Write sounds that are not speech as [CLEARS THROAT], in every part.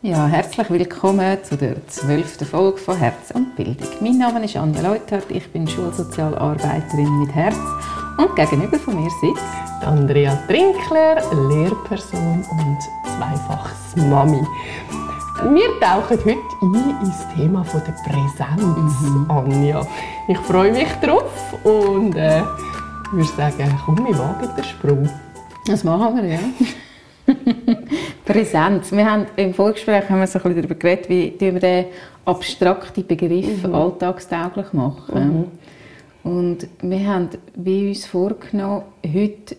Ja, herzlich willkommen zu der zwölften Folge von Herz und Bildung. Mein Name ist Anja Leutert, ich bin Schulsozialarbeiterin mit Herz und gegenüber von mir sitzt Andrea Trinkler, Lehrperson und zweifaches Mami. Wir tauchen heute ein ins Thema von der Präsenz, mhm. Anja. Ich freue mich drauf und äh, würde sagen, komm, wir wagen den Sprung. Das machen wir, ja. [LAUGHS] Präsenz. Wir haben im Vorgespräch haben wir so ein bisschen darüber geredet, wie wir den abstrakten Begriff mhm. alltagstauglich machen. Mhm. Und wir haben wie uns vorgenommen, heute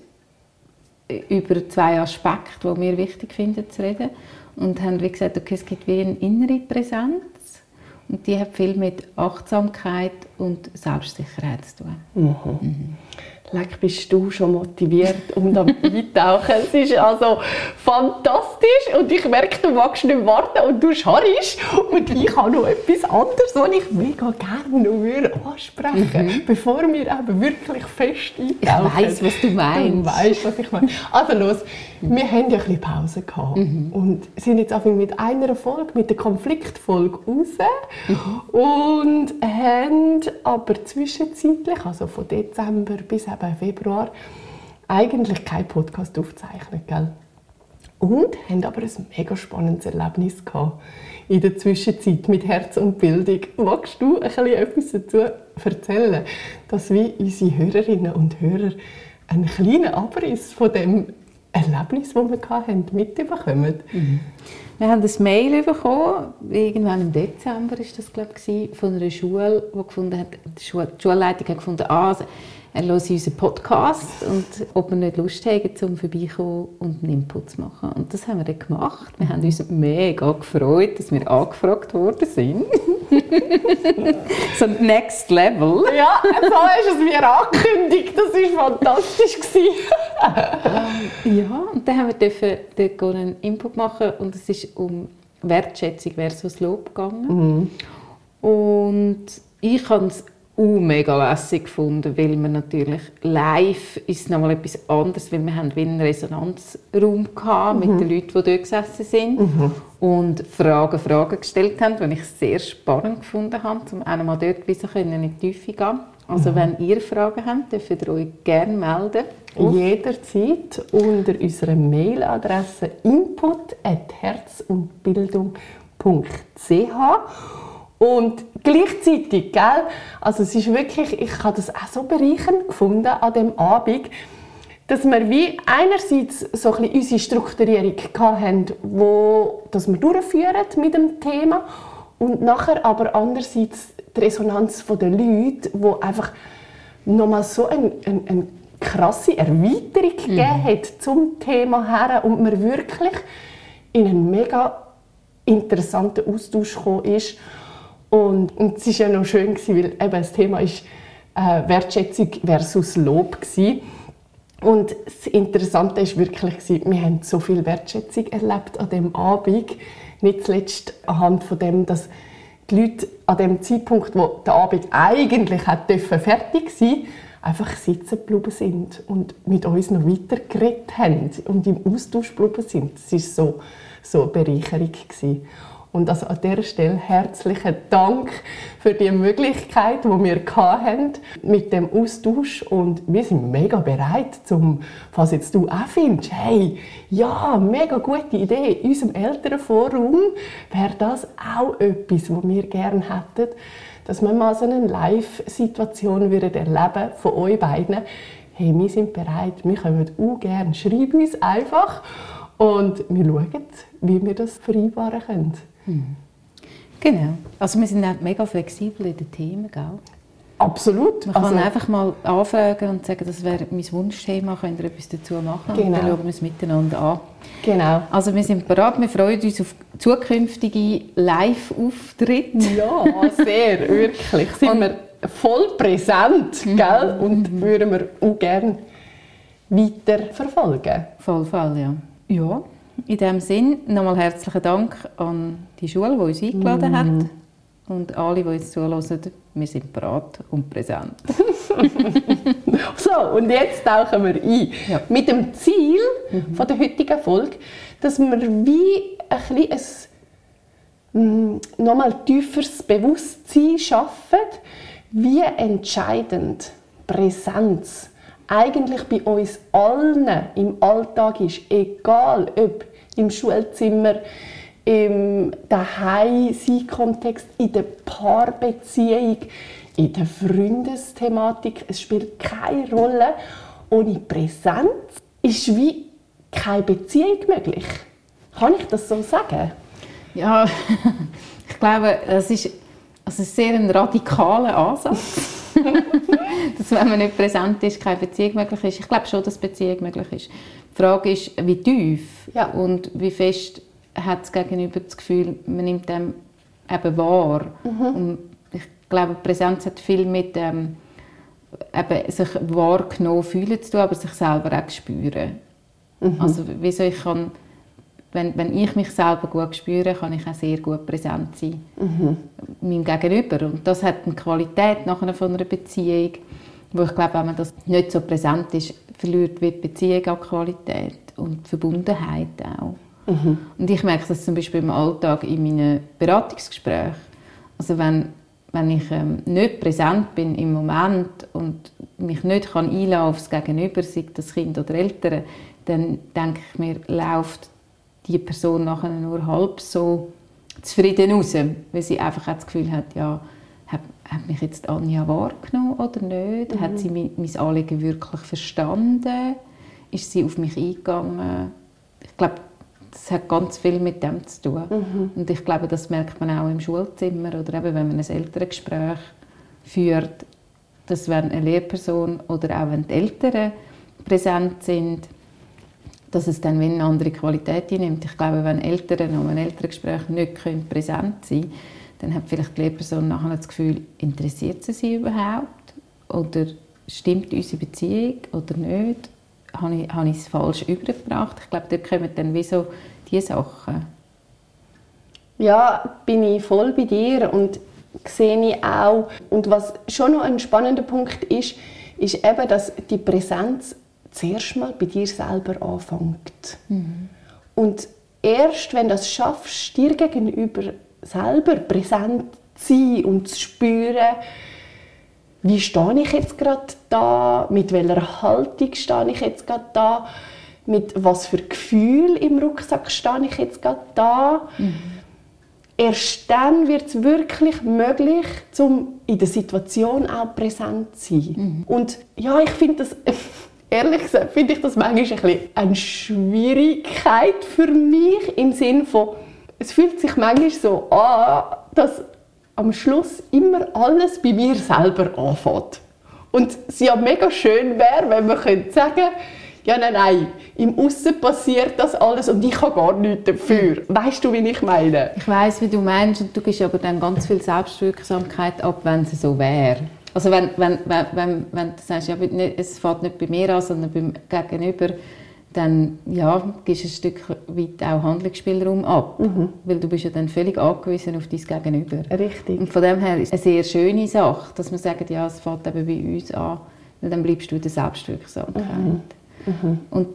über zwei Aspekte, die wir wichtig finden, zu reden. Und haben wie gesagt, okay, es gibt wie eine innere Präsenz und die hat viel mit Achtsamkeit und Selbstsicherheit zu tun. Mhm. Mhm. Leck, bist du schon motiviert, um da [LAUGHS] eintauchen. es ist also fantastisch und ich merke, du magst nicht warten und du scharrst. Und ich habe noch etwas anderes, was ich mega gerne noch ansprechen würde, mhm. bevor wir eben wirklich fest eintauchen. Ich weiss, was du meinst. Du weißt, was ich meine. Also los, wir haben ja ein bisschen Pause gehabt mhm. und sind jetzt einfach mit einer Folge, mit der Konfliktfolge raus mhm. und haben aber zwischenzeitlich, also von Dezember bis eben Februar eigentlich keinen Podcast aufzeichnet, gell? Und haben aber ein mega spannendes Erlebnis gehabt in der Zwischenzeit mit Herz und Bildung. Magst du ein bisschen etwas dazu erzählen, dass wir unsere Hörerinnen und Hörer einen kleinen Abriss von dem Erlebnis, das wir hatten, mitbekommen? Mhm. Wir haben ein Mail bekommen, irgendwann im Dezember ist das, glaube ich, von einer Schule, die gefunden hat, die, Schulleitung hat gefunden, ah, er hört unseren Podcast und ob wir nicht Lust haben, zum vorbeikommen und einen Input zu machen. Und das haben wir dann gemacht. Wir haben uns mega gefreut, dass wir angefragt worden sind. [LAUGHS] so Next Level. Ja, so hast es mir angekündigt. Das war fantastisch. ja, und dann haben wir dürfen dort einen Input machen und es ist um Wertschätzung versus Lob gegangen. Mhm. Und ich habe es uh, mega lässig gefunden, weil wir natürlich live ist noch mal etwas anderes, weil wir haben wie einen Resonanzraum gehabt mhm. mit den Leuten, die dort gesessen sind mhm. und Fragen, Fragen gestellt haben, die ich sehr spannend gefunden habe, um auch mal dort wie in die Tiefe gehen. Also mhm. wenn ihr Fragen habt, dürft ihr euch gerne melden. Jederzeit unter unserer Mailadresse input@herzundbildung.ch und gleichzeitig, gell, also es ist wirklich, ich habe das auch so bereichernd gefunden an dem Abend, dass wir wie einerseits so ein bisschen unsere Strukturierung hatten, wo, dass wir durchführen mit dem Thema und nachher aber andererseits die Resonanz der Leute, wo einfach nochmal so eine, eine, eine krasse Erweiterung mhm. gegeben hat zum Thema her und man wirklich in einen mega interessanten Austausch gekommen ist und, und es war ja noch schön, gewesen, weil eben das Thema ist äh, Wertschätzung versus Lob gewesen. Und das Interessante ist wirklich, wir haben so viel Wertschätzung erlebt an dem Abend. Nicht zuletzt anhand von dem, dass die Leute an dem Zeitpunkt, wo der Abend eigentlich hätte fertig sein einfach sitzen geblieben sind und mit uns noch weiter geredet haben und im Austausch geblieben sind. Das war so, so eine Bereicherung. Gewesen. Und also an dieser Stelle herzlichen Dank für die Möglichkeit, die wir hatten mit dem Austausch. Und wir sind mega bereit, zum, was jetzt du auch findest, hey, ja, mega gute Idee. In unserem Elternforum wäre das auch etwas, was wir gerne hätten, dass wir mal so eine Live-Situation erleben von euch beiden. Hey, wir sind bereit, wir kommen auch gerne. Schreib uns einfach und wir schauen, wie wir das vereinbaren können. Mhm. Genau. Also wir sind auch mega flexibel in den Themen, gell? Absolut. Man kann also, einfach mal anfragen und sagen, das wäre mein Wunschthema, könnt ihr etwas dazu machen? Genau. Und dann schauen wir es miteinander an. Genau. Also wir sind bereit, wir freuen uns auf zukünftige Live-Auftritte. Ja, sehr, [LAUGHS] wirklich. Sind und, wir voll präsent, mhm. gell? Und mhm. würden wir auch gerne weiter verfolgen. Voll Fall, ja. Ja. In diesem Sinn nochmal herzlichen Dank an die Schule, die uns eingeladen mm. hat. Und alle, die uns zuhören, wir sind bereit und präsent. [LAUGHS] so, und jetzt tauchen wir ein. Ja. Mit dem Ziel mhm. von der heutigen Folge, dass wir wie ein, ein mm, nochmal tieferes Bewusstsein schaffen, wie entscheidend Präsenz eigentlich bei uns allen im Alltag ist, egal ob im Schulzimmer, im Daheim-Kontext, in der Paarbeziehung, in der Freundesthematik. Es spielt keine Rolle. Ohne Präsenz ist wie keine Beziehung möglich. Kann ich das so sagen? Ja, [LAUGHS] ich glaube, es ist also sehr ein radikaler Ansatz. [LAUGHS] dass [LAUGHS] wenn man nicht präsent ist, keine Beziehung möglich ist. Ich glaube schon, dass Beziehung möglich ist. Die Frage ist, wie tief ja. und wie fest hat das Gegenüber das Gefühl, man nimmt dem eben wahr. Mhm. Und ich glaube, Präsenz hat viel mit ähm, eben sich wahrgenommen fühlen zu tun, aber sich selber auch spüren. Mhm. Also wieso ich kann, wenn, wenn ich mich selber gut spüre, kann ich auch sehr gut präsent sein mhm. meinem Gegenüber. Und das hat eine Qualität nachher von einer Beziehung, wo ich glaube, wenn man das nicht so präsent ist, verliert die Beziehung an Qualität und die Verbundenheit auch. Mhm. Und ich merke das zum Beispiel im Alltag in meinen Beratungsgesprächen. Also wenn, wenn ich ähm, nicht präsent bin im Moment und mich nicht kann einlassen auf das Gegenüber, sei das Kind oder Eltern, dann denke ich mir, läuft die Person nachher nur halb so zufrieden raus, weil sie einfach das Gefühl hat, ja, hat, hat mich jetzt Anja wahrgenommen oder nicht? Mhm. Hat sie mein, mein Anliegen wirklich verstanden? Ist sie auf mich eingegangen? Ich glaube, das hat ganz viel mit dem zu tun. Mhm. Und ich glaube, das merkt man auch im Schulzimmer oder eben, wenn man ein Elterngespräch führt, dass wenn eine Lehrperson oder auch wenn die Eltern präsent sind, dass es dann eine andere Qualität nimmt. Ich glaube, wenn Eltern um ein Elterngespräch nicht präsent sein können, dann hat vielleicht die Lehrperson nachher das Gefühl, interessiert sie sie überhaupt? Oder stimmt unsere Beziehung oder nicht? Habe ich, habe ich es falsch übergebracht? Ich glaube, dort kommen dann wie so diese Sachen. Ja, bin ich voll bei dir und sehe ich auch. Und was schon noch ein spannender Punkt ist, ist eben, dass die Präsenz zuerst mal bei dir selber anfängt. Mhm. Und erst wenn du das schaffst, dir gegenüber selber präsent zu sein und zu spüren, wie stehe ich jetzt gerade da, mit welcher Haltung stehe ich jetzt gerade da, mit was für Gefühl im Rucksack stehe ich jetzt gerade da. Mhm. Erst dann wird es wirklich möglich, um in der Situation auch präsent zu sein. Mhm. Und ja, ich finde das [LAUGHS] ehrlich gesagt finde ich das manchmal ein bisschen eine Schwierigkeit für mich im Sinne von, es fühlt sich manchmal so an, dass am Schluss immer alles bei mir selber anfängt. Und es ja mega schön wäre, wenn man könnte sagen ja, nein, nein, im Aussen passiert das alles und ich habe gar nichts dafür. Weißt du, wie ich meine? Ich weiß, wie du meinst und du gibst aber dann ganz viel Selbstwirksamkeit ab, wenn es so wäre. Also wenn, wenn, wenn, wenn, wenn du sagst, ja, es fällt nicht bei mir an, sondern beim Gegenüber, dann ja, gibst du ein Stück weit auch Handlungsspielraum ab. Mhm. Weil du bist ja dann völlig angewiesen auf dein Gegenüber. Richtig. Und von dem her ist es eine sehr schöne Sache, dass man sagt, ja, es fällt eben bei uns an, weil dann bleibst du in der Selbstwirksamkeit. Mhm. Mhm. Und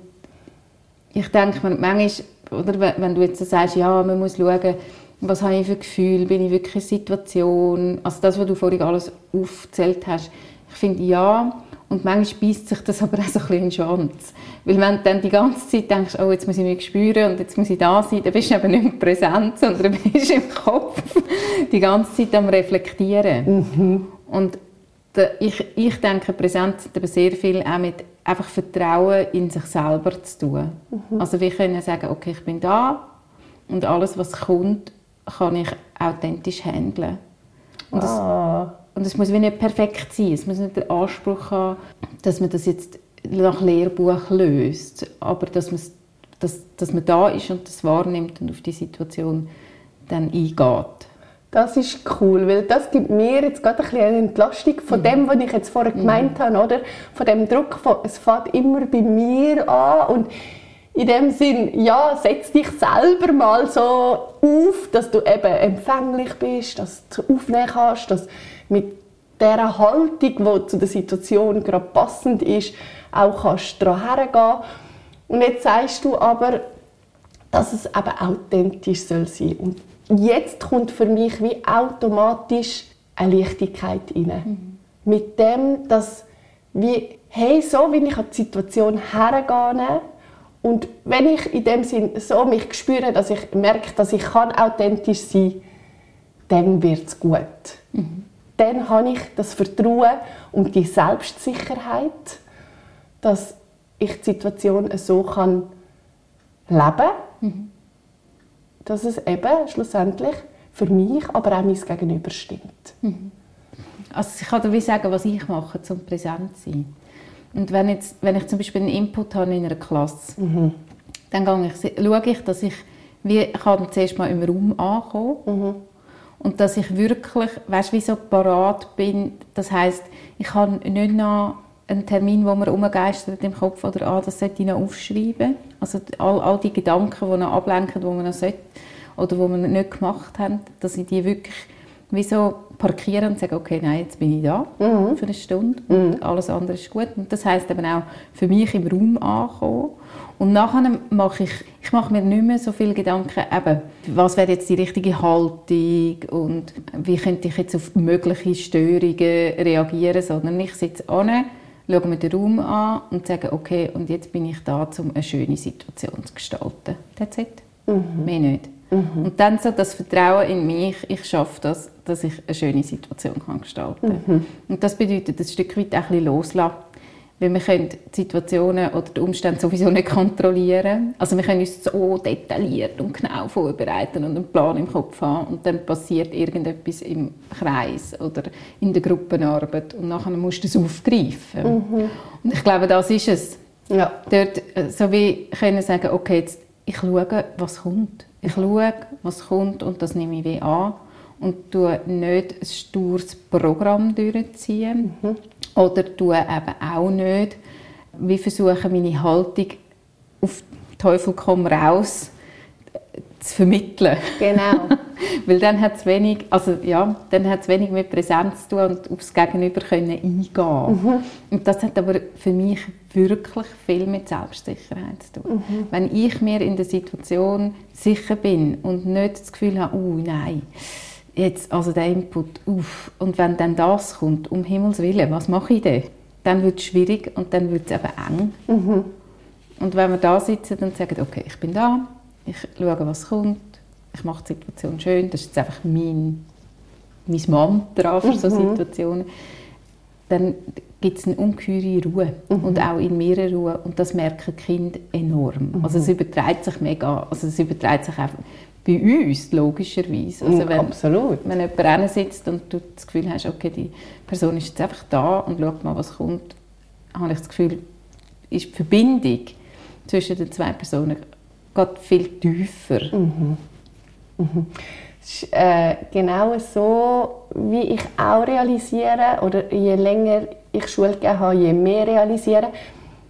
ich denke manchmal, oder wenn du jetzt so sagst, ja, man muss schauen, was habe ich für Gefühl, bin ich wirklich in Situation, also das, was du vorhin alles aufgezählt hast, ich finde ja, und manchmal beißt sich das [LAUGHS] aber auch so ein bisschen in den Schwanz. Weil wenn du dann die ganze Zeit denkst, oh, jetzt muss ich mich spüren und jetzt muss ich da sein, dann bist du eben nicht mehr präsent, [LAUGHS] sondern bist im Kopf [LAUGHS] die ganze Zeit am Reflektieren. Mhm. Und ich, ich denke, Präsenz hat aber sehr viel auch mit einfach Vertrauen in sich selber zu tun. Mhm. Also wir können sagen, okay, ich bin da und alles, was kommt, kann ich authentisch handeln. Und das, ah. Und es muss wie nicht perfekt sein. Es muss nicht den Anspruch haben, dass man das jetzt nach Lehrbuch löst, aber dass man, dass, dass man da ist und das wahrnimmt und auf die Situation dann eingeht. Das ist cool, weil das gibt mir jetzt gerade ein bisschen eine Entlastung von mhm. dem, was ich jetzt vorher gemeint mhm. habe, oder? Von dem Druck, von, es fängt immer bei mir an und in dem Sinn, ja, setz dich selber mal so auf, dass du eben empfänglich bist, dass du aufnehmen kannst, dass mit der Haltung, die zu der Situation gerade passend ist, auch kannst daran hergehen. Und jetzt sagst du aber, dass es eben authentisch soll sein. Und jetzt kommt für mich wie automatisch eine Leichtigkeit rein. Mhm. Mit dem, dass wie, hey, so wie ich an die Situation hergehe und wenn ich in dem Sinn so mich spüre, dass ich merke, dass ich kann authentisch sein kann, dann wird es gut. Mhm. Dann habe ich das Vertrauen und die Selbstsicherheit, dass ich die Situation so kann leben kann, mhm. dass es eben schlussendlich für mich, aber auch mein Gegenüber stimmt. Mhm. Also ich kann dir wie sagen, was ich mache, um präsent zu sein. Und wenn, jetzt, wenn ich zum Beispiel einen Input habe in einer Klasse, mhm. dann ich, schaue ich, dass ich wie, kann zuerst mal im Raum ankommen mhm. Und dass ich wirklich, weißt, wie so parat bin. Das heißt, ich habe nicht noch einen Termin, wo mir umgeistert im Kopf oder ah, das sollte ich noch aufschreiben. Also all, all die Gedanken, die noch ablenken, die man noch sollte oder wo wir nicht gemacht haben, dass ich die wirklich wie so parkieren und sagen, okay, nein, jetzt bin ich da mhm. für eine Stunde und mhm. alles andere ist gut. Und das heißt eben auch für mich im Raum ankommen. Und nachher mache ich, ich mache mir nicht mehr so viele Gedanken, eben, was wäre jetzt die richtige Haltung und wie könnte ich jetzt auf mögliche Störungen reagieren, sondern ich sitze an, schaue mir den Raum an und sage, okay, und jetzt bin ich da, um eine schöne Situation zu gestalten. That's it. Mhm. Mehr nicht. Mhm. Und dann so das Vertrauen in mich, ich schaffe das, dass ich eine schöne Situation kann gestalten kann. Mhm. Und das bedeutet ein Stück weit auch ein bisschen loslassen. Weil wir können die Situationen oder die Umstände sowieso nicht kontrollieren. Also wir können uns so detailliert und genau vorbereiten und einen Plan im Kopf haben und dann passiert irgendetwas im Kreis oder in der Gruppenarbeit und nachher musst du es aufgreifen. Mhm. Und ich glaube, das ist es. Ja. Dort äh, so wie können sagen, okay, jetzt ich schaue, was kommt. Ich schaue, was kommt und das nehme ich wie an. Und tue nicht ein stures Programm durchziehen. Mhm. oder tue eben auch nicht, wie versuche meine Haltung auf Teufel komm raus zu vermitteln. Genau. [LAUGHS] Weil dann hat es wenig, also ja, dann hat wenig mit Präsenz zu tun und aufs Gegenüber können eingehen. Mhm. Und das hat aber für mich wirklich viel mit Selbstsicherheit zu tun. Mhm. Wenn ich mir in der Situation sicher bin und nicht das Gefühl habe, oh nein, jetzt also der Input, uff, und wenn dann das kommt, um Himmels Willen, was mache ich denn? Dann wird es schwierig und dann wird es eben eng. Mhm. Und wenn wir da sitzen und sagen, okay, ich bin da, ich schaue, was kommt, ich mache die Situation schön, das ist jetzt einfach mein, mein Mantra für solche mhm. Situationen, dann gibt es eine ungeheure Ruhe mhm. und auch in mir Ruhe und das merken die Kinder enorm. Mhm. Also es überträgt sich mega, also es überträgt sich einfach bei uns logischerweise. Also wenn, Absolut. Wenn jemand sitzt und du das Gefühl hast, okay, die Person ist jetzt einfach da und schaut mal, was kommt, habe ich das Gefühl, ist die Verbindung zwischen den zwei Personen geht viel tiefer. Mhm. Mhm. Das ist äh, genau so, wie ich auch realisiere, oder je länger ich Schule gegeben habe, je mehr realisiere,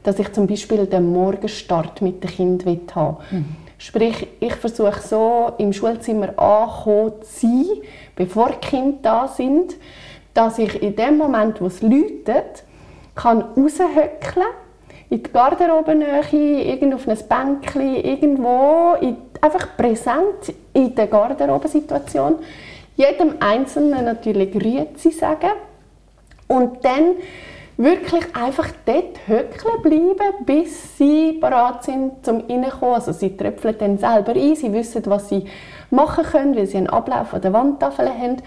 dass ich zum Beispiel den Morgenstart mit dem Kind haben will. Mhm. Sprich, ich versuche so im Schulzimmer anzukommen zu sein, bevor die Kinder da sind, dass ich in dem Moment, wo es läutet, kann raushöckeln in die Garderobenähe, irgendwo auf ein Bänkchen, irgendwo, in, einfach präsent in der Garderobensituation. Jedem Einzelnen natürlich Grüezi sagen und dann wirklich einfach dort höckeln bleiben, bis sie bereit sind zum Reinkommen. Also sie tröpfeln dann selber ein, sie wissen, was sie machen können, weil sie einen Ablauf an der Wandtafel haben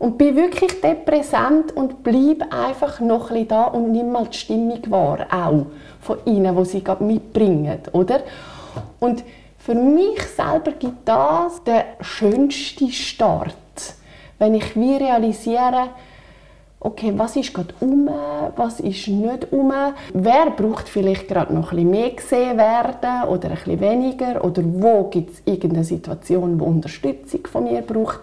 und bin wirklich dort präsent und bleib einfach noch ein da und nimm mal die Stimmung wahr, auch von ihnen, die sie gerade mitbringen, oder? Und für mich selber gibt das den schönsten Start, wenn ich wie realisiere, okay, was ist gerade um, was ist nicht um, wer braucht vielleicht gerade noch ein mehr gesehen werden oder ein weniger? Oder wo gibt es irgendeine Situation, wo Unterstützung von mir braucht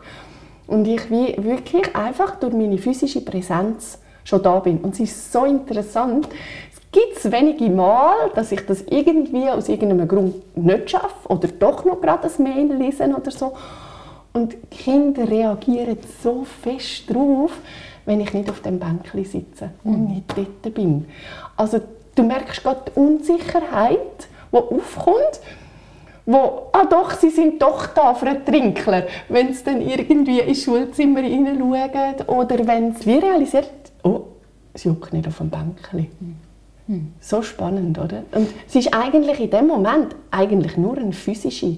und ich wie wirklich einfach durch meine physische Präsenz schon da bin. Und es ist so interessant. Es gibt wenige Mal, dass ich das irgendwie aus irgendeinem Grund nicht schaffe oder doch noch gerade ein Mail lesen oder so. Und die Kinder reagieren so fest drauf, wenn ich nicht auf dem Bänkchen sitze und mhm. nicht dort bin. Also du merkst gerade die Unsicherheit, die aufkommt wo, ah doch, sie sind doch da für einen Trinkler, wenn sie dann irgendwie ins Schulzimmer hineinschauen oder wenn sie wie realisiert, oh, sie juckt nicht auf dem Bänkchen. Hm. So spannend, oder? Und es ist eigentlich in dem Moment eigentlich nur eine physische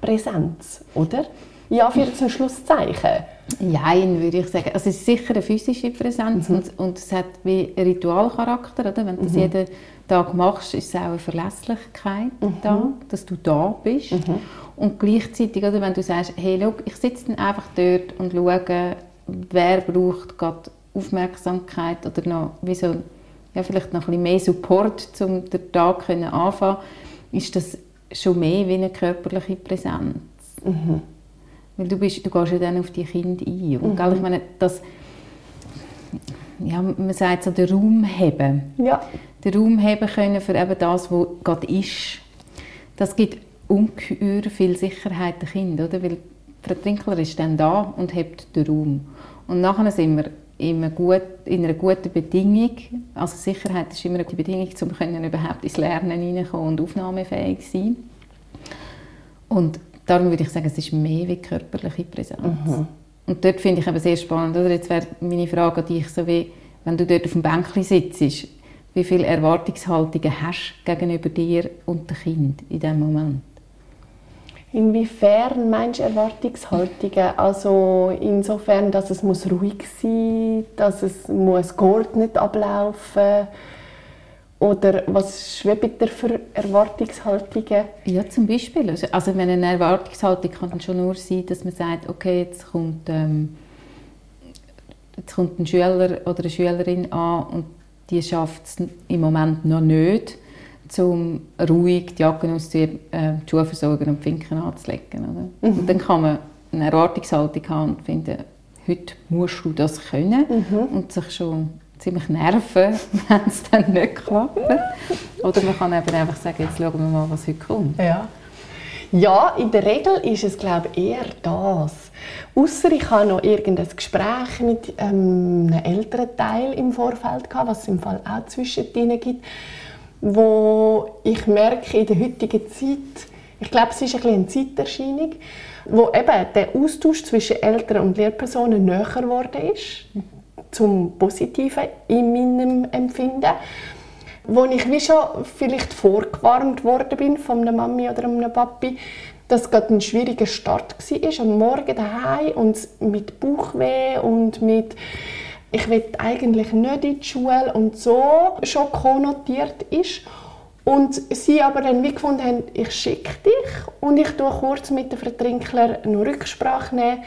Präsenz, oder? Ja, für ein Schlusszeichen. Nein, würde ich sagen. Also es ist sicher eine physische Präsenz mhm. und, und, es hat wie einen Ritualcharakter. Oder? Wenn du das mhm. jeden Tag machst, ist es auch eine Verlässlichkeit mhm. da, dass du da bist. Mhm. Und gleichzeitig, oder, wenn du sagst, hey, schau, ich sitze dann einfach dort und schaue, wer braucht gerade Aufmerksamkeit oder noch wie so, ja, vielleicht noch ein bisschen mehr Support, um den Tag anfangen ist das schon mehr wie eine körperliche Präsenz. Mhm. Weil du, bist, du gehst ja dann auf die Kinder ein. Und mhm. ich meine, das, ja, man sagt so, den Raum haben. Ja. Den Raum haben können für eben das, was gerade ist. Das gibt ungeheuer viel Sicherheit den Kindern, oder? Weil der Trinkler ist dann da und hebt den Raum. Und nachher sind wir in einer, gut, in einer guten Bedingung. Also Sicherheit ist immer eine gute Bedingung, um überhaupt ins Lernen hineinkommen und aufnahmefähig sein. Und darum würde ich sagen, es ist mehr wie körperliche Präsenz. Mhm. Und dort finde ich eben sehr spannend. Oder? Jetzt wäre meine Frage an dich, so wie, wenn du dort auf dem Bänkchen sitzt, wie viele Erwartungshaltungen hast du gegenüber dir und dem Kind in diesem Moment? Inwiefern meinst du Erwartungshaltungen? Also insofern, dass es muss ruhig sein muss, dass es muss geordnet ablaufen oder was schwebt dir für Erwartungshaltungen? Ja, zum Beispiel. Also, also wenn eine Erwartungshaltung kann schon nur sein, dass man sagt, okay, jetzt kommt, ähm, jetzt kommt ein Schüler oder eine Schülerin an und die schafft es im Moment noch nicht um ruhig die Jacken auszuziehen, äh, die Schuhe versorgen und die Finken anzulegen. Oder? Mhm. Und dann kann man eine Erwartungshaltung haben und finden, heute musst du das können mhm. und sich schon ziemlich nerven, [LAUGHS] wenn es dann nicht klappt. Oder man kann eben einfach sagen, jetzt schauen wir mal, was heute kommt. Ja. Ja, in der Regel ist es glaube ich, eher das. Außer ich habe noch irgendein Gespräch mit ähm, einem älteren Teil im Vorfeld gehabt, was es im Fall auch zwischen ihnen gibt wo ich merke in der heutigen Zeit, ich glaube, es ist ein eine Zeiterscheinung, wo eben der Austausch zwischen Eltern und Lehrpersonen näher geworden ist, zum Positiven in meinem Empfinden, wo ich wie schon vielleicht vorgewarnt worden bin von einer Mami oder einem Papi, dass es ein schwieriger Start war, am Morgen daheim und mit Bauchweh und mit ich will eigentlich nicht in die Schule und so schon konnotiert ist. Und sie aber dann wie gefunden haben, ich schicke dich und ich tue kurz mit dem Vertrinkler eine Rücksprache nehmen.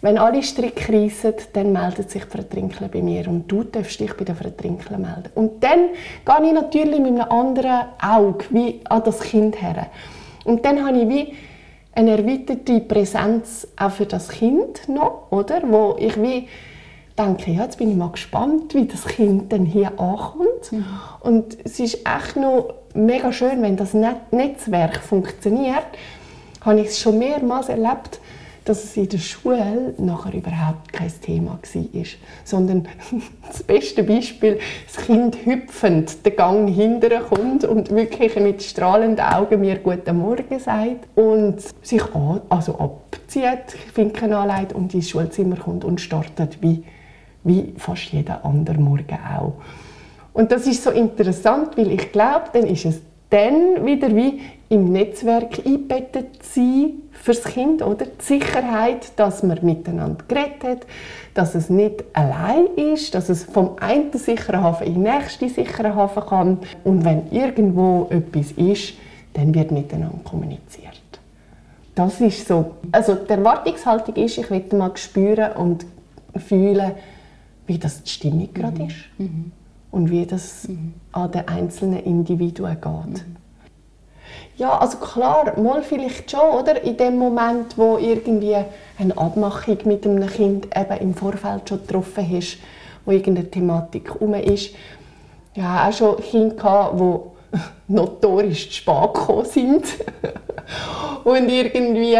Wenn alle Stricke reissen, dann meldet sich der Vertrinkler bei mir und du darfst dich bei den Vertrinkler melden. Und dann gehe ich natürlich mit einem anderen Auge wie an das Kind her. Und dann habe ich wie eine erweiterte Präsenz auch für das Kind noch, oder? Wo ich wie denke, ja, jetzt bin ich mal gespannt, wie das Kind dann hier ankommt. Mhm. Und es ist echt noch mega schön, wenn das Netzwerk funktioniert. Habe ich es schon mehrmals erlebt, dass es in der Schule nachher überhaupt kein Thema war. Sondern [LAUGHS] das beste Beispiel, das Kind hüpfend den Gang hinterher kommt und wirklich mit strahlenden Augen mir «Guten Morgen» sagt und sich an, also abzieht, Finken anlegt und ins Schulzimmer kommt und startet wie wie fast jeder andere Morgen auch. Und das ist so interessant, weil ich glaube, dann ist es dann wieder wie im Netzwerk eingebettet sein fürs Kind, oder? Die Sicherheit, dass man miteinander geredet hat, dass es nicht allein ist, dass es vom einen sicheren Hafen in den nächsten sicheren Hafen kann. Und wenn irgendwo etwas ist, dann wird miteinander kommuniziert. Das ist so. Also die Erwartungshaltung ist, ich will mal spüren und fühlen, wie das die Stimmung mhm. gerade ist mhm. und wie das mhm. an den einzelnen Individuen geht. Ja, also klar, mal vielleicht schon, oder? In dem Moment, wo irgendwie eine Abmachung mit einem Kind eben im Vorfeld schon getroffen hast, wo irgendeine Thematik um ist. Ja, auch schon Kinder die [LAUGHS] notorisch zu spät gekommen sind [LAUGHS] und irgendwie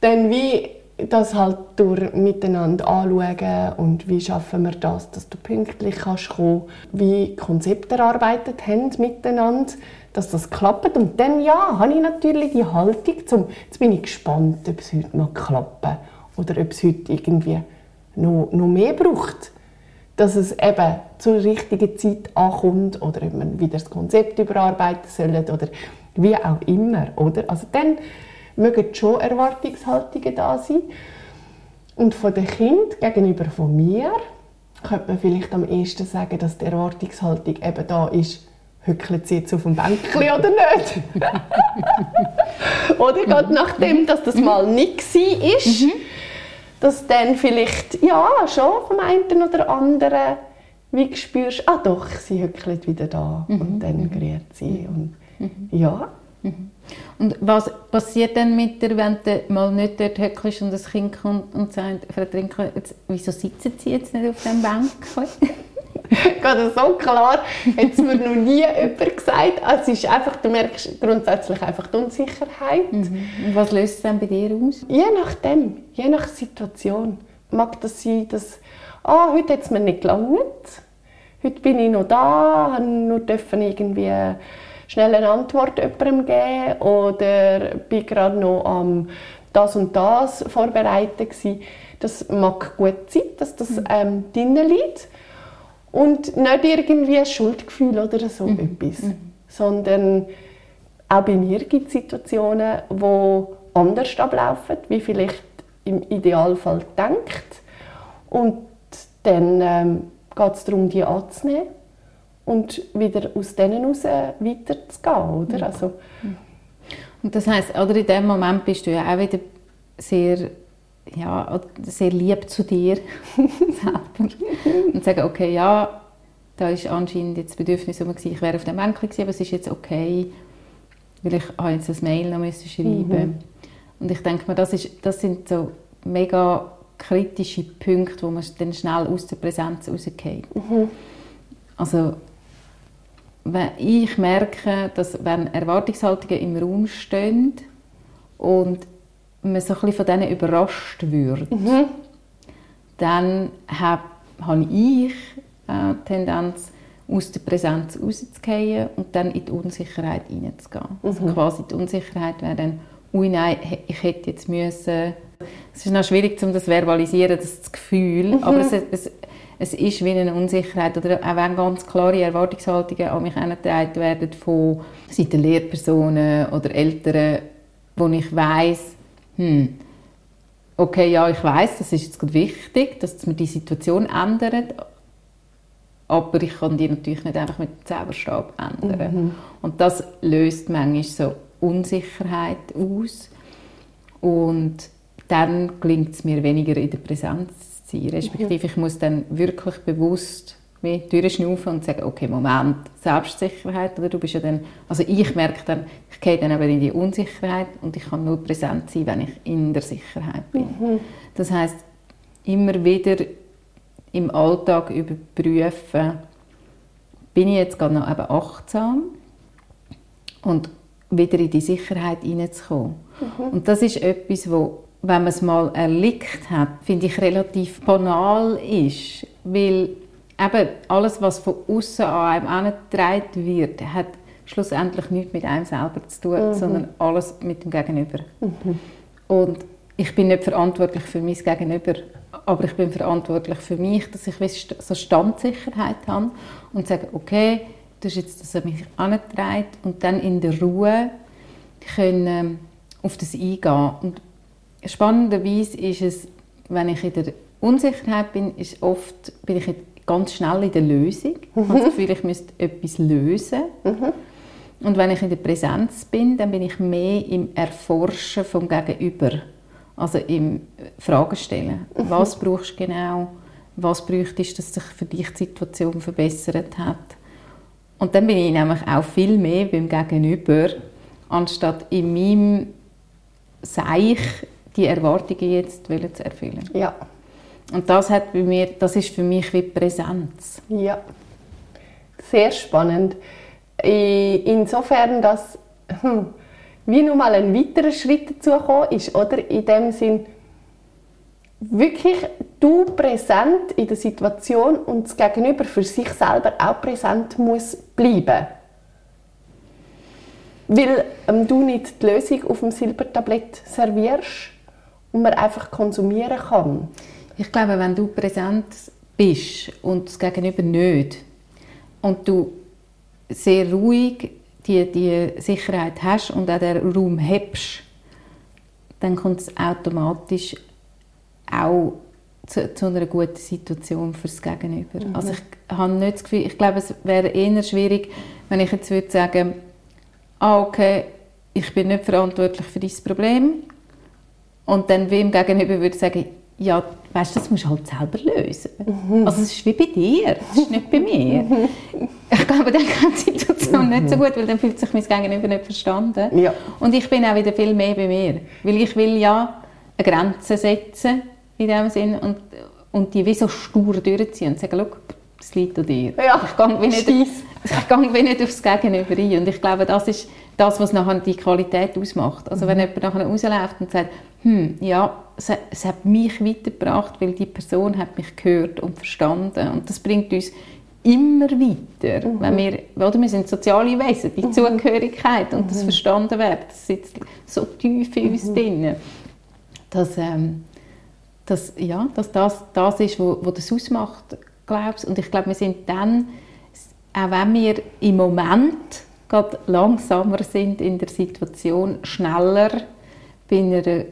dann wie das halt durch miteinander anschauen und wie schaffen wir das, dass du pünktlich kannst kommen, wie Konzepte erarbeitet haben miteinander, dass das klappt. Und dann, ja, habe ich natürlich die Haltung, zum, jetzt bin ich gespannt, ob es heute noch klappt oder ob es heute irgendwie noch, noch mehr braucht. Dass es eben zur richtigen Zeit ankommt oder ob man wieder das Konzept überarbeiten soll oder wie auch immer. Oder? Also dann mögen schon Erwartungshaltungen da sein. Und von dem Kind gegenüber von mir könnte man vielleicht am ehesten sagen, dass die Erwartungshaltung eben da ist, hückelt sie jetzt auf dem Bänkchen oder nicht? [LAUGHS] oder gerade nachdem, dass das mal nicht war, mhm. dass dann vielleicht, ja, schon vom einen oder anderen wie spürst, ah doch, sie hückelt wieder da mhm. und dann gerät sie. Und, mhm. ja. Mhm. Und was passiert dann mit dir, wenn du mal nicht dort hückelst und das Kind kommt und sagt, Frau Trinker, jetzt, wieso sitzen Sie jetzt nicht auf dem Bänkchen? [LAUGHS] Gerade so klar hat es mir noch nie jemand gesagt. Also es ist einfach, du merkst grundsätzlich einfach die Unsicherheit. Mhm. Was löst es dann bei dir aus? Je nachdem, je nach Situation. Mag das sein, dass oh, heute hat es mir nicht gelangt, heute bin ich noch da, nur dürfen irgendwie schnell eine Antwort jemandem geben oder bin gerade noch am das und das vorbereiten gewesen. Das mag gut sein, dass das mhm. ähm, drinnen liegt und nicht irgendwie ein Schuldgefühl oder so mhm. etwas, mhm. sondern auch bei mir gibt es Situationen, die anders ablaufen, wie vielleicht im Idealfall denkt. Und dann ähm, geht es darum, die anzunehmen und wieder aus denen heraus weiterzugehen. Oder? Mhm. Also, und das heisst, oder in dem Moment bist du ja auch wieder sehr ja, sehr lieb zu dir [LAUGHS] selber und sagen, okay, ja, da ist anscheinend jetzt das Bedürfnis um, ich wäre auf dem Bänkchen gewesen, aber es ist jetzt okay, weil ich habe jetzt ein Mail noch müssen schreiben mhm. Und ich denke mir, das, ist, das sind so mega kritische Punkte, wo man dann schnell aus der Präsenz rausgeht. Mhm. Also, wenn ich merke, dass wenn Erwartungshaltungen im Raum stehen und man so ein bisschen von denen überrascht wird, mhm. dann habe hab ich äh, die Tendenz, aus der Präsenz rauszugehen und dann in die Unsicherheit hineinzugehen. Also mhm. Also quasi die Unsicherheit wäre dann, ui nein, ich hätte jetzt müssen... Es ist noch schwierig, um das zu verbalisieren, das Gefühl, mhm. aber es, es, es ist wie eine Unsicherheit oder auch wenn ganz klare Erwartungshaltungen an mich herangetragen werden von Seiten Lehrpersonen oder Eltern, wo ich weiß hm, okay, ja, ich weiß, das ist jetzt wichtig, dass man die Situation ändert, aber ich kann die natürlich nicht einfach mit dem Zauberstab ändern. Mhm. Und das löst manchmal so Unsicherheit aus. Und dann gelingt es mir weniger in der Präsenz zu sein, respektive ich muss dann wirklich bewusst wie durchschnaufen und sagen, okay, Moment, Selbstsicherheit, oder du bist ja dann, also ich merke dann, ich gehe dann aber in die Unsicherheit und ich kann nur präsent sein, wenn ich in der Sicherheit bin. Mhm. Das heißt immer wieder im Alltag überprüfen, bin ich jetzt gerade noch eben achtsam und wieder in die Sicherheit hineinzukommen. Mhm. Und das ist etwas, wo, wenn man es mal erlickt hat, finde ich relativ banal ist, weil eben alles, was von außen an einem angetragen wird, hat schlussendlich nichts mit einem selber zu tun, mhm. sondern alles mit dem Gegenüber. Mhm. Und ich bin nicht verantwortlich für mein Gegenüber, aber ich bin verantwortlich für mich, dass ich so Standsicherheit habe und sage, okay, das ist jetzt das an mich angetragen und dann in der Ruhe können ähm, auf das eingehen. Und spannenderweise ist es, wenn ich in der Unsicherheit bin, ist oft bin ich ganz schnell in der Lösung. Mhm. Ich habe das Gefühl, ich müsste etwas lösen. Mhm. Und wenn ich in der Präsenz bin, dann bin ich mehr im Erforschen vom Gegenüber. Also im Fragen stellen. Mhm. Was brauchst du genau? Was bräuchtest du, dass sich für dich die Situation verbessert hat? Und dann bin ich nämlich auch viel mehr beim Gegenüber, anstatt in meinem Seich die Erwartungen jetzt zu erfüllen. Ja. Und das, hat bei mir, das ist für mich wie Präsenz. Ja, sehr spannend. Insofern, dass hm, wie nun mal ein weiterer Schritt dazu ist, oder? In dem Sinn, wirklich du präsent in der Situation und das Gegenüber für sich selber auch präsent muss bleiben. Weil ähm, du nicht die Lösung auf dem Silbertablett servierst und man einfach konsumieren kann. Ich glaube, wenn du präsent bist und das Gegenüber nicht und du sehr ruhig die, die Sicherheit hast und auch den Raum hebst, dann kommt es automatisch auch zu, zu, einer guten Situation fürs Gegenüber. Mhm. Also ich habe nicht das Gefühl, ich glaube, es wäre eher schwierig, wenn ich jetzt würde sagen, ah, okay, ich bin nicht verantwortlich für dieses Problem und dann wem gegenüber würde sagen, ja, weißt das musst du halt selber lösen. Mhm. Also es ist wie bei dir, es ist nicht bei mir. Ich glaube, dann geht die Situation nicht so gut, weil dann fühlt sich mein Gegenüber nicht verstanden. Ja. Und ich bin auch wieder viel mehr bei mir, weil ich will ja eine Grenze setzen in dem Sinn und, und die wie so stur durchziehen und sagen, schau, das liegt an dir. Ja, ich gehe wie nicht, ich gehe wie nicht aufs Gegenüber ein. Und ich glaube, das ist das, was nachher die Qualität ausmacht. Also mhm. wenn jemand nachher rausläuft und sagt, hm, ja, es, es, hat mich weitergebracht, weil die Person hat mich gehört und verstanden. Und das bringt uns immer weiter. Mhm. Wenn wir, oder wir sind soziale Wesen, die mhm. Zugehörigkeit und das mhm. verstanden werden, das sitzt so tief in uns mhm. drin, dass, ähm, dass, ja, dass das das ist, was das ausmacht, glaubst. Und ich glaube, wir sind dann, auch wenn wir im Moment gerade langsamer sind in der Situation, schneller bei einer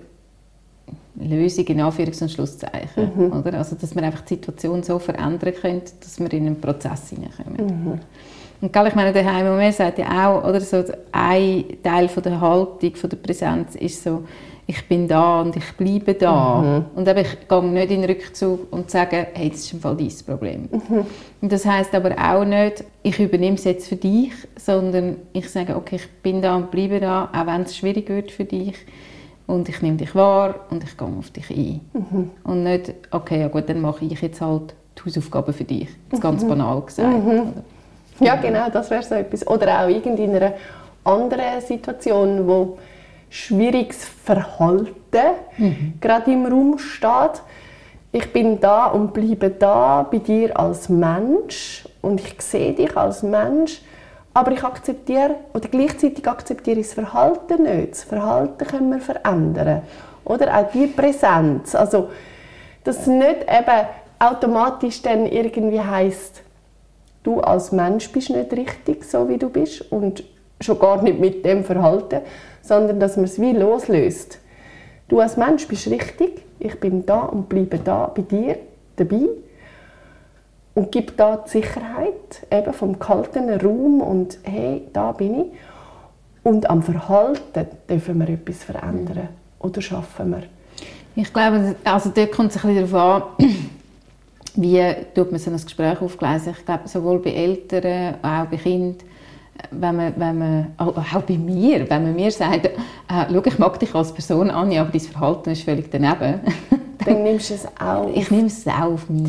Lösung in Anführungs- und Schlusszeichen. Mhm. Oder? Also, dass wir einfach die Situation so verändern können, dass wir in einen Prozess hineinkommen. Mhm. Und gell, ich meine, der Heim sagt ja auch, oder so ein Teil von der Haltung, von der Präsenz ist so, ich bin da und ich bleibe da. Mhm. Und eben, ich gehe nicht in den Rückzug und sage, hey, das ist im Fall dein Problem. Mhm. Und das heißt aber auch nicht, ich übernehme es jetzt für dich, sondern ich sage, okay, ich bin da und bleibe da, auch wenn es schwierig wird für dich. Und ich nehme dich wahr und ich gehe auf dich ein. Mhm. Und nicht, okay, ja gut, dann mache ich jetzt halt die Hausaufgaben für dich. Das ist ganz mhm. banal gesagt. Mhm. Ja, genau, das wäre so etwas. Oder auch in einer anderen Situation, wo schwieriges Verhalten mhm. gerade im Raum steht. Ich bin da und bleibe da bei dir als Mensch und ich sehe dich als Mensch, aber ich akzeptiere oder gleichzeitig akzeptiere ich das Verhalten nicht. Das Verhalten können wir verändern. Oder auch die Präsenz. Also, dass nicht eben automatisch dann irgendwie heißt, du als Mensch bist nicht richtig, so wie du bist und schon gar nicht mit dem Verhalten, sondern dass man es wie loslöst. Du als Mensch bist richtig, ich bin da und bleibe da bei dir dabei und gib da die Sicherheit eben vom kalten Raum und hey, da bin ich. Und am Verhalten dürfen wir etwas verändern oder schaffen wir. Ich glaube, also dort kommt es ein bisschen darauf an, [CLEARS THROAT] wie tut man so ein Gespräch aufgleisen. Ich glaube, sowohl bei Eltern, auch bei Kindern, wenn man, wenn man, auch bei mir, wenn man mir sagt, äh, schau, ich mag dich als Person an, aber dein Verhalten ist völlig daneben. [LAUGHS] dann nimmst du es auch Ich nehme es auch auf mich.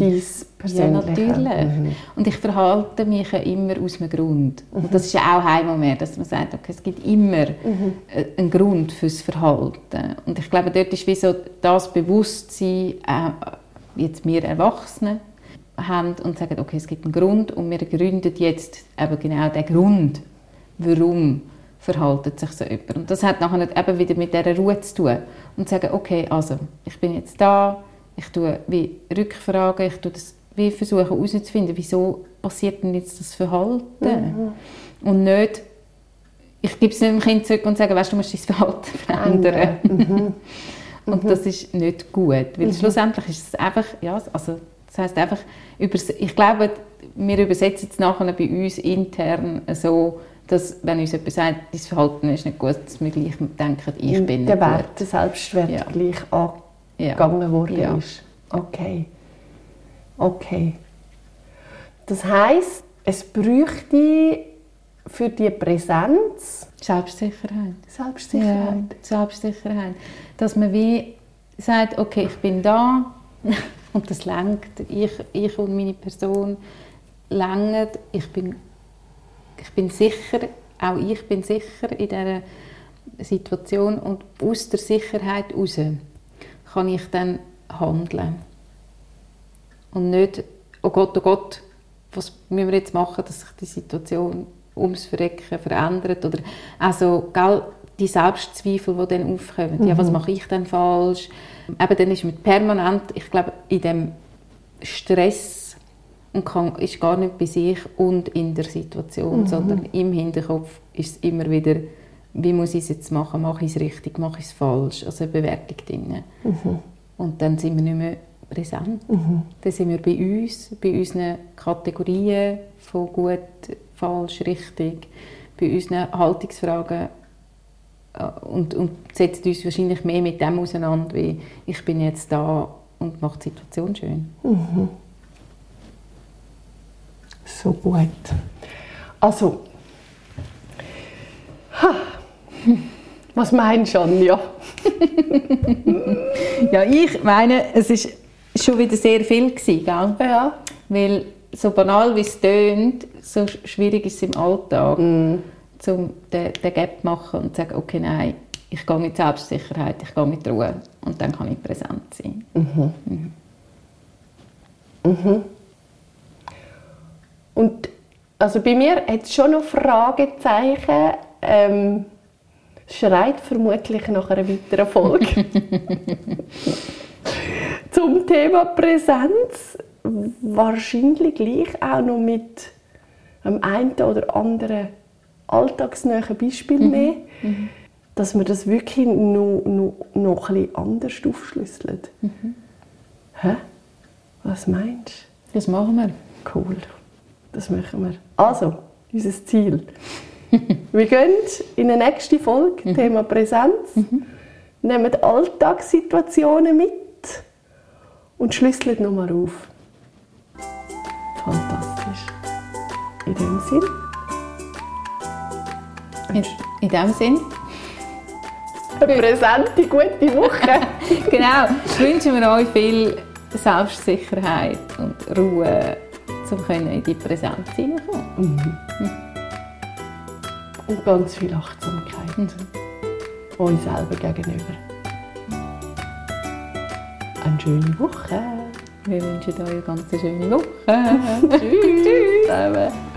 Ja, natürlich. Mhm. Und ich verhalte mich ja immer aus einem Grund. Mhm. Und das ist ja auch einmal mehr, dass man sagt, okay, es gibt immer mhm. einen Grund fürs Verhalten. Und ich glaube, dort ist wie so das Bewusstsein, äh, jetzt wir Erwachsenen, haben und sagen, okay, es gibt einen Grund und wir gründen jetzt eben genau den Grund, warum verhaltet sich so jemand. Und das hat nachher eben wieder mit dieser Ruhe zu tun. Und sagen, okay, also, ich bin jetzt da, ich tue wie Rückfragen, ich tue das wie versuchen herauszufinden, wieso passiert denn jetzt das Verhalten? Mhm. Und nicht, ich gebe es dem Kind zurück und sage, weißt du, du musst dein Verhalten [LAUGHS] verändern. Mhm. und mhm. das ist nicht gut, weil mhm. schlussendlich ist es einfach, ja, also das heißt einfach, ich glaube, wir übersetzen es nachher bei uns intern so, dass, wenn uns jemand sagt, dein Verhalten ist nicht gut, dass wir gleich denken, ich bin nicht Der Wert, der Selbstwert ja. gleich angegangen ja. worden ja. ist. Okay. Okay. Das heißt, es bräuchte für die Präsenz Selbstsicherheit. Selbstsicherheit. Ja, Selbstsicherheit. Dass man wie sagt, okay, ich bin da, [LAUGHS] und das lenkt. Ich, ich und meine Person lenken. Ich bin, ich bin sicher, auch ich bin sicher in dieser Situation und aus der Sicherheit heraus kann ich dann handeln. Und nicht, oh Gott, oh Gott, was müssen wir jetzt machen, dass sich die Situation ums Verrecken verändert. Oder also, gell, die Selbstzweifel, die dann aufkommen. Mhm. Ja, was mache ich denn falsch? Eben, dann ist man permanent, ich glaube, in dem Stress und kann, ist gar nicht bei sich und in der Situation, mhm. sondern im Hinterkopf ist es immer wieder, wie muss ich es jetzt machen? Mache ich es richtig? Mache ich es falsch? Also eine Bewertung drin. Mhm. Und dann sind wir nicht mehr präsent. Mhm. Dann sind wir bei uns, bei unseren Kategorien von gut, falsch, richtig, bei unseren Haltungsfragen äh, und, und setzen uns wahrscheinlich mehr mit dem auseinander, wie ich bin jetzt da und mache die Situation schön. Mhm. So gut. Also, ha, was meinst du, Anja? [LAUGHS] ja, ich meine, es ist schon wieder sehr viel gewesen, gell? Ja. Weil so banal wie es tönt, so schwierig ist es im Alltag, mm. um den, den Gap zu machen und zu sagen, okay, nein, ich gehe mit Selbstsicherheit, ich gehe mit Ruhe und dann kann ich präsent sein. Mhm. Mhm. Mhm. Und also bei mir hat es schon noch Fragezeichen. Ähm, schreit vermutlich nach einer weiteren Folge. [LAUGHS] Zum Thema Präsenz. Wahrscheinlich gleich auch noch mit einem einen oder anderen alltagsnahen Beispiel mhm. mehr. Mhm. Dass man das wirklich noch, noch, noch ein anders aufschlüsselt. Mhm. Hä? Was meinst du? Das machen wir. Cool. Das machen wir. Also, unser Ziel. [LAUGHS] wir gehen in die nächste Folge, mhm. Thema Präsenz, mhm. nehmen Alltagssituationen mit und schlüsseln nochmal auf. Fantastisch. In dem Sinn. In, in dem Sinn. Eine präsente, gute Woche. [LAUGHS] genau. Wünschen wir euch viel Selbstsicherheit und Ruhe, um in die Präsenz hineinkommen. Mhm. Mhm. Und ganz viel Achtsamkeit. Mhm. Uns selber gegenüber. Eine schöne Woche. Wir wünschen euch eine ganz schöne Woche. [LAUGHS] Tschüss. Tschüss.